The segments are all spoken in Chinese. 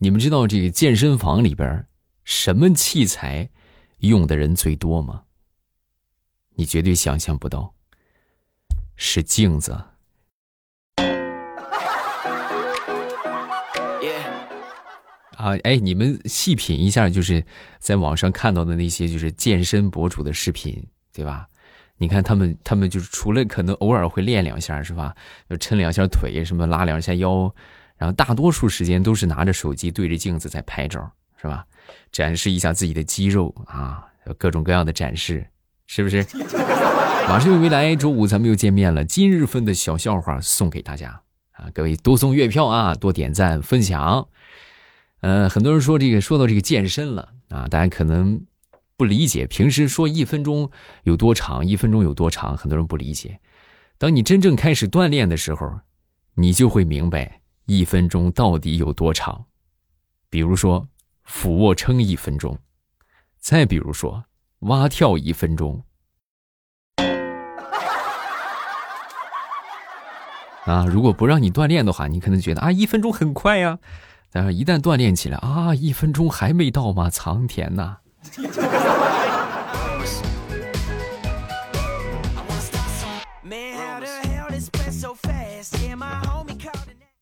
你们知道这个健身房里边什么器材用的人最多吗？你绝对想象不到，是镜子。啊，哎，你们细品一下，就是在网上看到的那些就是健身博主的视频，对吧？你看他们，他们就是除了可能偶尔会练两下，是吧？就抻两下腿，什么拉两下腰，然后大多数时间都是拿着手机对着镜子在拍照，是吧？展示一下自己的肌肉啊，各种各样的展示，是不是？马上又未来周五咱们又见面了，今日份的小笑话送给大家啊！各位多送月票啊，多点赞分享。呃，很多人说这个说到这个健身了啊，大家可能不理解，平时说一分钟有多长，一分钟有多长，很多人不理解。当你真正开始锻炼的时候，你就会明白一分钟到底有多长。比如说俯卧撑一分钟，再比如说蛙跳一分钟。啊，如果不让你锻炼的话，你可能觉得啊，一分钟很快呀。但是，一旦锻炼起来啊，一分钟还没到吗？苍天呐！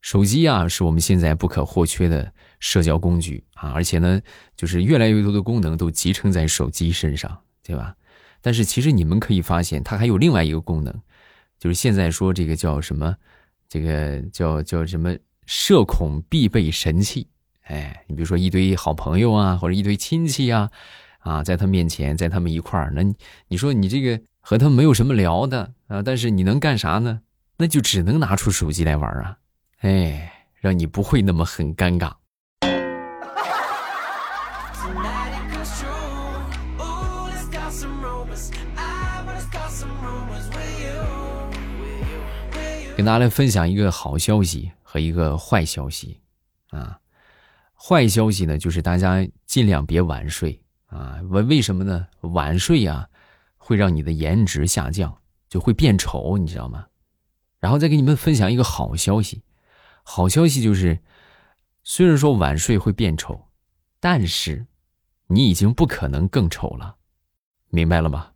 手机啊，是我们现在不可或缺的社交工具啊，而且呢，就是越来越多的功能都集成在手机身上，对吧？但是，其实你们可以发现，它还有另外一个功能，就是现在说这个叫什么？这个叫叫什么？社恐必备神器，哎，你比如说一堆好朋友啊，或者一堆亲戚啊，啊，在他面前，在他们一块儿，那你说你这个和他们没有什么聊的啊，但是你能干啥呢？那就只能拿出手机来玩啊，哎，让你不会那么很尴尬。跟大家来分享一个好消息。和一个坏消息，啊，坏消息呢，就是大家尽量别晚睡啊。为为什么呢？晚睡啊，会让你的颜值下降，就会变丑，你知道吗？然后再给你们分享一个好消息，好消息就是，虽然说晚睡会变丑，但是你已经不可能更丑了，明白了吗？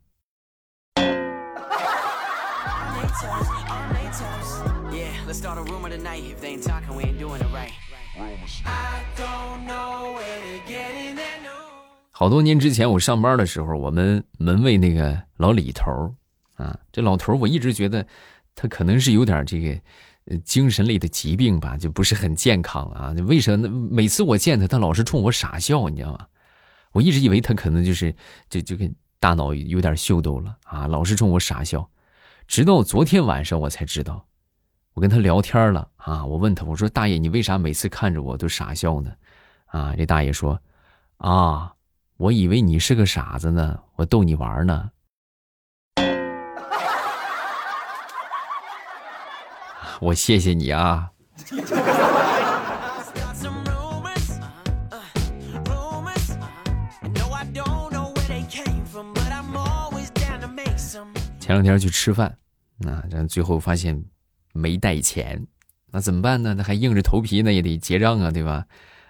好多年之前，我上班的时候，我们门卫那个老李头啊，这老头我一直觉得他可能是有点这个精神类的疾病吧，就不是很健康啊。为什么？每次我见他，他老是冲我傻笑，你知道吗？我一直以为他可能就是就就跟大脑有点秀逗了啊，老是冲我傻笑。直到昨天晚上，我才知道。我跟他聊天了啊，我问他，我说大爷，你为啥每次看着我都傻笑呢？啊，这大爷说，啊，我以为你是个傻子呢，我逗你玩呢。我谢谢你啊。前两天去吃饭，啊，这最后发现。没带钱，那怎么办呢？那还硬着头皮，那也得结账啊，对吧？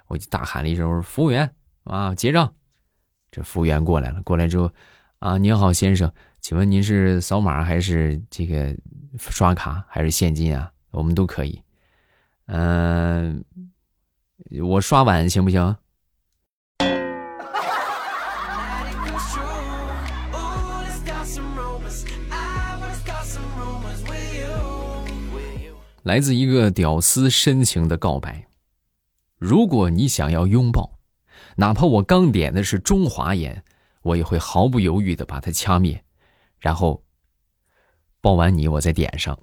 我就大喊了一声：“服务员啊，结账！”这服务员过来了，过来之后，啊，您好，先生，请问您是扫码还是这个刷卡还是现金啊？我们都可以。嗯，我刷碗行不行？来自一个屌丝深情的告白：如果你想要拥抱，哪怕我刚点的是中华烟，我也会毫不犹豫的把它掐灭，然后抱完你，我再点上。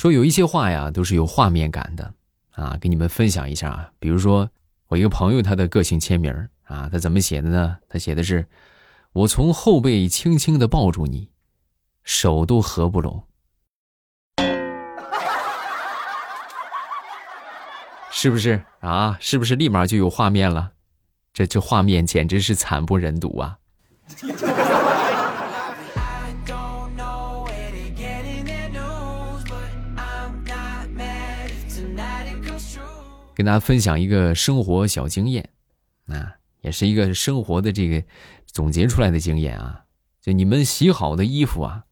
说有一些话呀，都是有画面感的啊，给你们分享一下啊，比如说。我一个朋友，他的个性签名啊，他怎么写的呢？他写的是：“我从后背轻轻的抱住你，手都合不拢。”是不是啊？是不是立马就有画面了？这这画面简直是惨不忍睹啊！跟大家分享一个生活小经验，啊，也是一个生活的这个总结出来的经验啊。就你们洗好的衣服啊，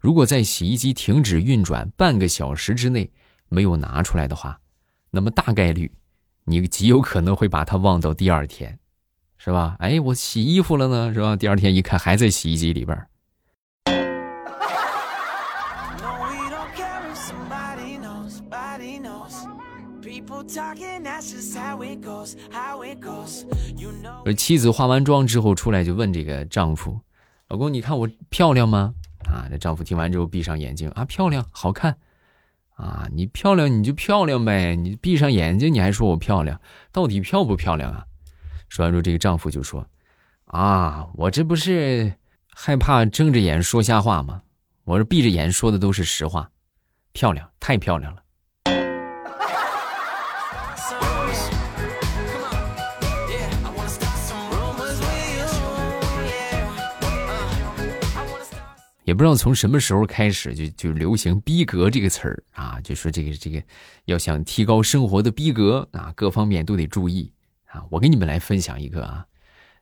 如果在洗衣机停止运转半个小时之内没有拿出来的话，那么大概率你极有可能会把它忘到第二天，是吧？哎，我洗衣服了呢，是吧？第二天一看还在洗衣机里边。而妻子化完妆之后出来就问这个丈夫：“老公，你看我漂亮吗？”啊，这丈夫听完之后闭上眼睛：“啊，漂亮，好看。”啊，你漂亮你就漂亮呗，你闭上眼睛你还说我漂亮，到底漂不漂亮啊？说完之后，这个丈夫就说：“啊，我这不是害怕睁着眼说瞎话吗？我这闭着眼说的都是实话，漂亮，太漂亮了。”也不知道从什么时候开始，就就流行“逼格”这个词儿啊，就说这个这个要想提高生活的逼格啊，各方面都得注意啊。我给你们来分享一个啊，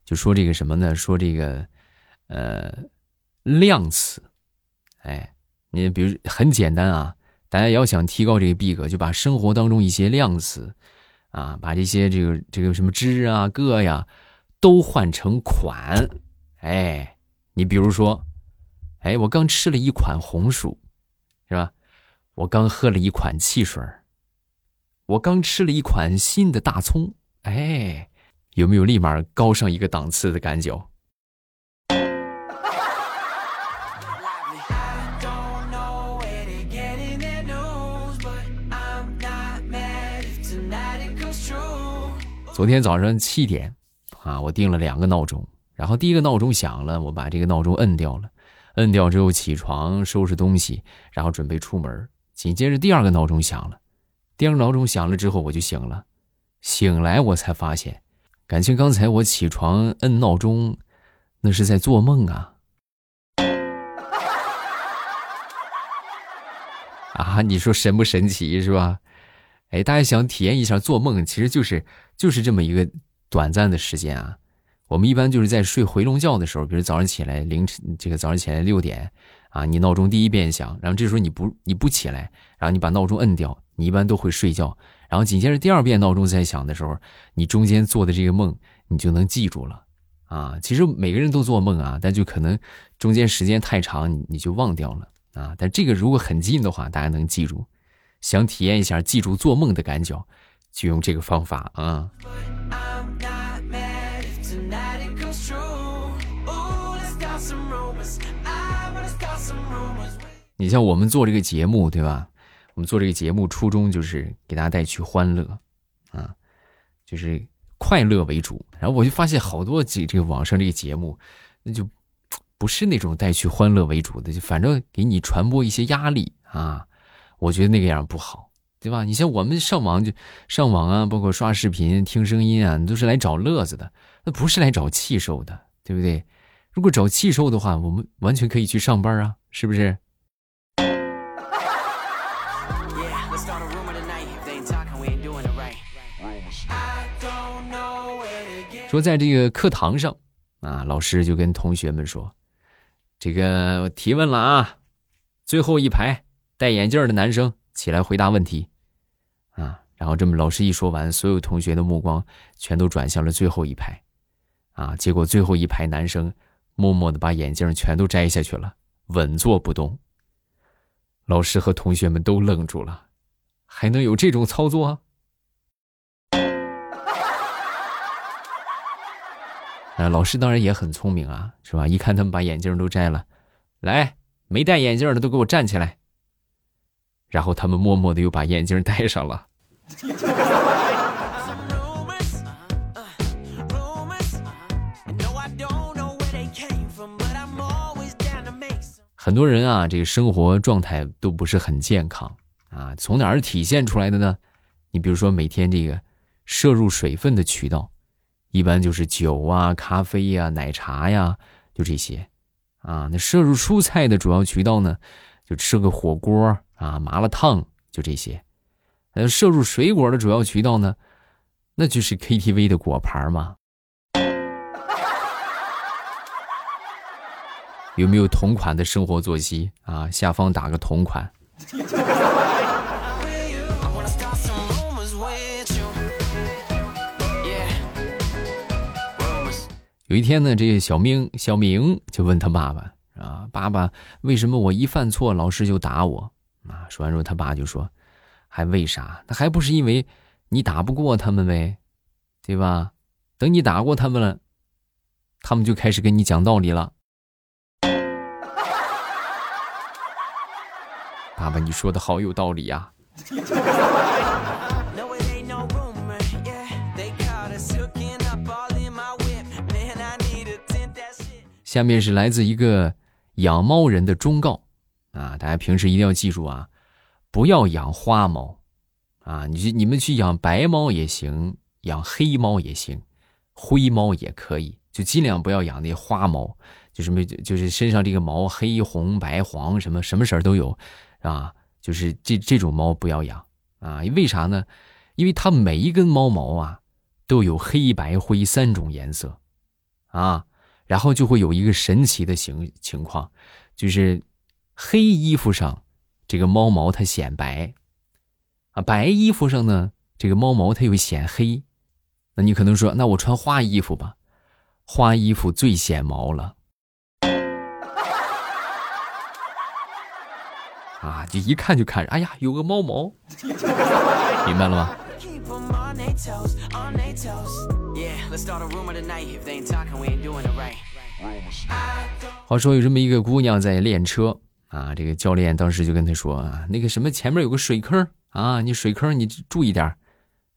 就说这个什么呢？说这个呃量词，哎，你比如很简单啊，大家要想提高这个逼格，就把生活当中一些量词啊，把这些这个这个什么之啊、个呀，都换成款。哎，你比如说。哎，我刚吃了一款红薯，是吧？我刚喝了一款汽水我刚吃了一款新的大葱。哎，有没有立马高上一个档次的感觉？昨天早上七点，啊，我定了两个闹钟，然后第一个闹钟响了，我把这个闹钟摁掉了。摁掉之后起床收拾东西，然后准备出门。紧接着第二个闹钟响了，第二个闹钟响了之后我就醒了。醒来我才发现，感情刚才我起床摁闹钟，那是在做梦啊！啊，你说神不神奇是吧？哎，大家想体验一下做梦，其实就是就是这么一个短暂的时间啊。我们一般就是在睡回笼觉的时候，比如早上起来凌晨这个早上起来六点，啊，你闹钟第一遍响，然后这时候你不你不起来，然后你把闹钟摁掉，你一般都会睡觉，然后紧接着第二遍闹钟在响的时候，你中间做的这个梦你就能记住了，啊，其实每个人都做梦啊，但就可能中间时间太长，你你就忘掉了啊，但这个如果很近的话，大家能记住，想体验一下记住做梦的感觉，就用这个方法啊。你像我们做这个节目，对吧？我们做这个节目初衷就是给大家带去欢乐，啊，就是快乐为主。然后我就发现好多这这个网上这个节目，那就不是那种带去欢乐为主的，就反正给你传播一些压力啊。我觉得那个样不好，对吧？你像我们上网就上网啊，包括刷视频、听声音啊，都是来找乐子的，那不是来找气受的，对不对？如果找气受的话，我们完全可以去上班啊，是不是？说在这个课堂上，啊，老师就跟同学们说：“这个提问了啊，最后一排戴眼镜的男生起来回答问题。”啊，然后这么老师一说完，所有同学的目光全都转向了最后一排，啊，结果最后一排男生默默的把眼镜全都摘下去了，稳坐不动。老师和同学们都愣住了，还能有这种操作？啊，老师当然也很聪明啊，是吧？一看他们把眼镜都摘了，来，没戴眼镜的都给我站起来。然后他们默默的又把眼镜戴上了。很多人啊，这个生活状态都不是很健康啊，从哪儿体现出来的呢？你比如说每天这个摄入水分的渠道。一般就是酒啊、咖啡呀、奶茶呀，就这些，啊，那摄入蔬菜的主要渠道呢，就吃个火锅啊，麻辣烫，就这些。呃，摄入水果的主要渠道呢，那就是 KTV 的果盘嘛。有没有同款的生活作息啊？下方打个同款。有一天呢，这个小明小明就问他爸爸啊：“爸爸，为什么我一犯错，老师就打我？”啊，说完之后，他爸就说：“还为啥？那还不是因为你打不过他们呗，对吧？等你打过他们了，他们就开始跟你讲道理了。”爸爸，你说的好有道理呀！下面是来自一个养猫人的忠告啊，大家平时一定要记住啊，不要养花猫啊，你去你们去养白猫也行，养黑猫也行，灰猫也可以，就尽量不要养那花猫，就什么就是身上这个毛黑红白黄什么什么色都有。啊，就是这这种猫不要养啊！为啥呢？因为它每一根猫毛啊，都有黑白灰三种颜色，啊，然后就会有一个神奇的情情况，就是黑衣服上这个猫毛它显白，啊，白衣服上呢这个猫毛它又显黑。那你可能说，那我穿花衣服吧，花衣服最显毛了。啊，就一看就看着，哎呀，有个猫毛，明白了吗？话说有这么一个姑娘在练车啊，这个教练当时就跟她说啊，那个什么前面有个水坑啊，你水坑你注意点。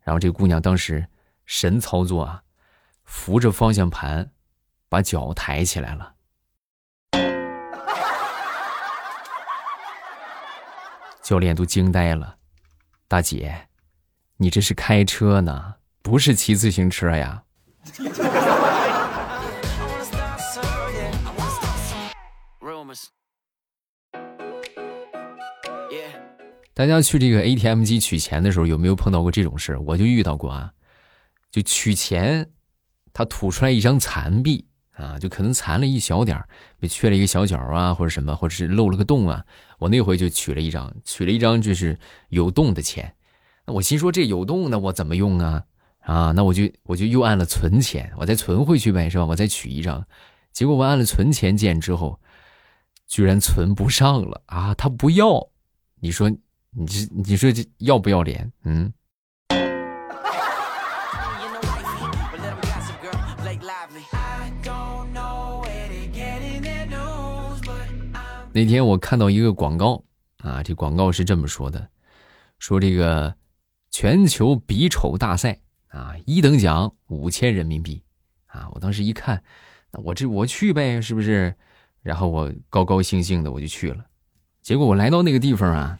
然后这个姑娘当时神操作啊，扶着方向盘，把脚抬起来了。教练都惊呆了，大姐，你这是开车呢，不是骑自行车呀？大家去这个 ATM 机取钱的时候，有没有碰到过这种事我就遇到过啊，就取钱，他吐出来一张残币。啊，就可能残了一小点儿，被缺了一个小角啊，或者什么，或者是漏了个洞啊。我那回就取了一张，取了一张就是有洞的钱。那我心说这有洞的我怎么用啊？啊，那我就我就又按了存钱，我再存回去呗，是吧？我再取一张。结果我按了存钱键之后，居然存不上了啊！他不要，你说你这你说这要不要脸？嗯。那天我看到一个广告啊，这广告是这么说的：说这个全球比丑大赛啊，一等奖五千人民币啊。我当时一看，那我这我去呗，是不是？然后我高高兴兴的我就去了。结果我来到那个地方啊，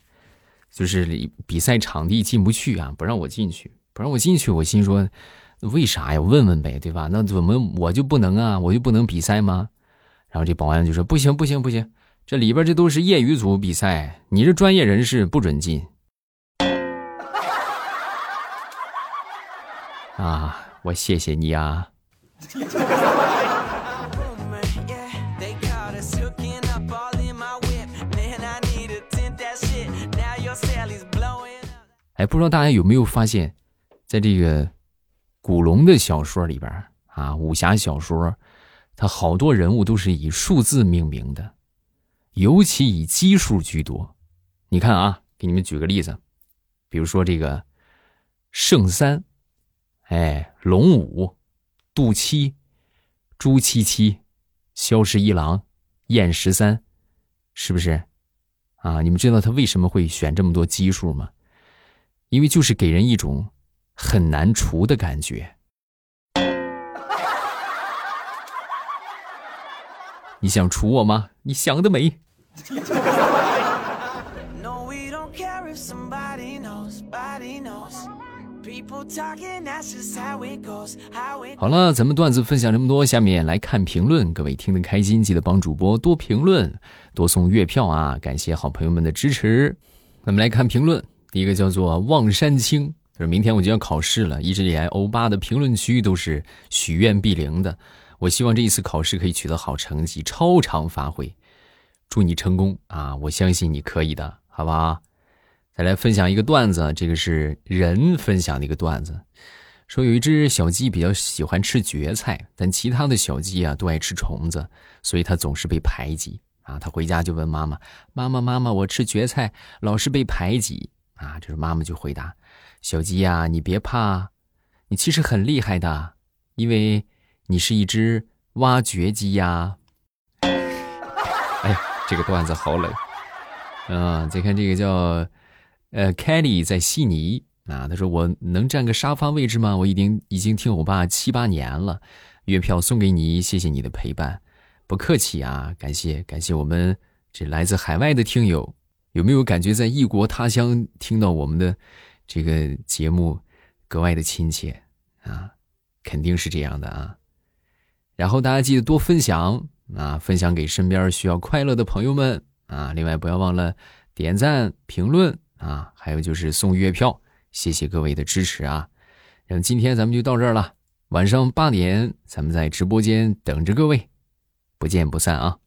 就是比赛场地进不去啊，不让我进去，不让我进去。我心说，为啥呀？问问呗，对吧？那怎么我就不能啊？我就不能比赛吗？然后这保安就说：不行，不行，不行。这里边这都是业余组比赛，你这专业人士不准进。啊，我谢谢你啊。哎，不知道大家有没有发现，在这个古龙的小说里边啊，武侠小说，它好多人物都是以数字命名的。尤其以奇数居多，你看啊，给你们举个例子，比如说这个圣三，哎，龙五，杜七，朱七七，萧十一郎，燕十三，是不是？啊，你们知道他为什么会选这么多奇数吗？因为就是给人一种很难除的感觉。你想除我吗？你想得美。好了，咱们段子分享这么多，下面来看评论。各位听得开心，记得帮主播多评论，多送月票啊！感谢好朋友们的支持。咱们来看评论，第一个叫做望山青，就是明天我就要考试了，一直以来欧巴的评论区都是许愿必灵的。我希望这一次考试可以取得好成绩，超常发挥。祝你成功啊！我相信你可以的，好不好？再来分享一个段子，这个是人分享的一个段子，说有一只小鸡比较喜欢吃蕨菜，但其他的小鸡啊都爱吃虫子，所以它总是被排挤啊。它回家就问妈妈：“妈妈，妈妈，我吃蕨菜老是被排挤啊。”这是妈妈就回答：“小鸡呀，你别怕，你其实很厉害的，因为你是一只挖掘机呀。”哎呀，这个段子好冷。嗯，再看这个叫。呃，Kelly 在悉尼啊，他说我能占个沙发位置吗？我已经已经听欧巴七八年了，月票送给你，谢谢你的陪伴，不客气啊，感谢感谢我们这来自海外的听友，有没有感觉在异国他乡听到我们的这个节目格外的亲切啊？肯定是这样的啊。然后大家记得多分享啊，分享给身边需要快乐的朋友们啊。另外不要忘了点赞评论。啊，还有就是送月票，谢谢各位的支持啊！那么今天咱们就到这儿了，晚上八点咱们在直播间等着各位，不见不散啊！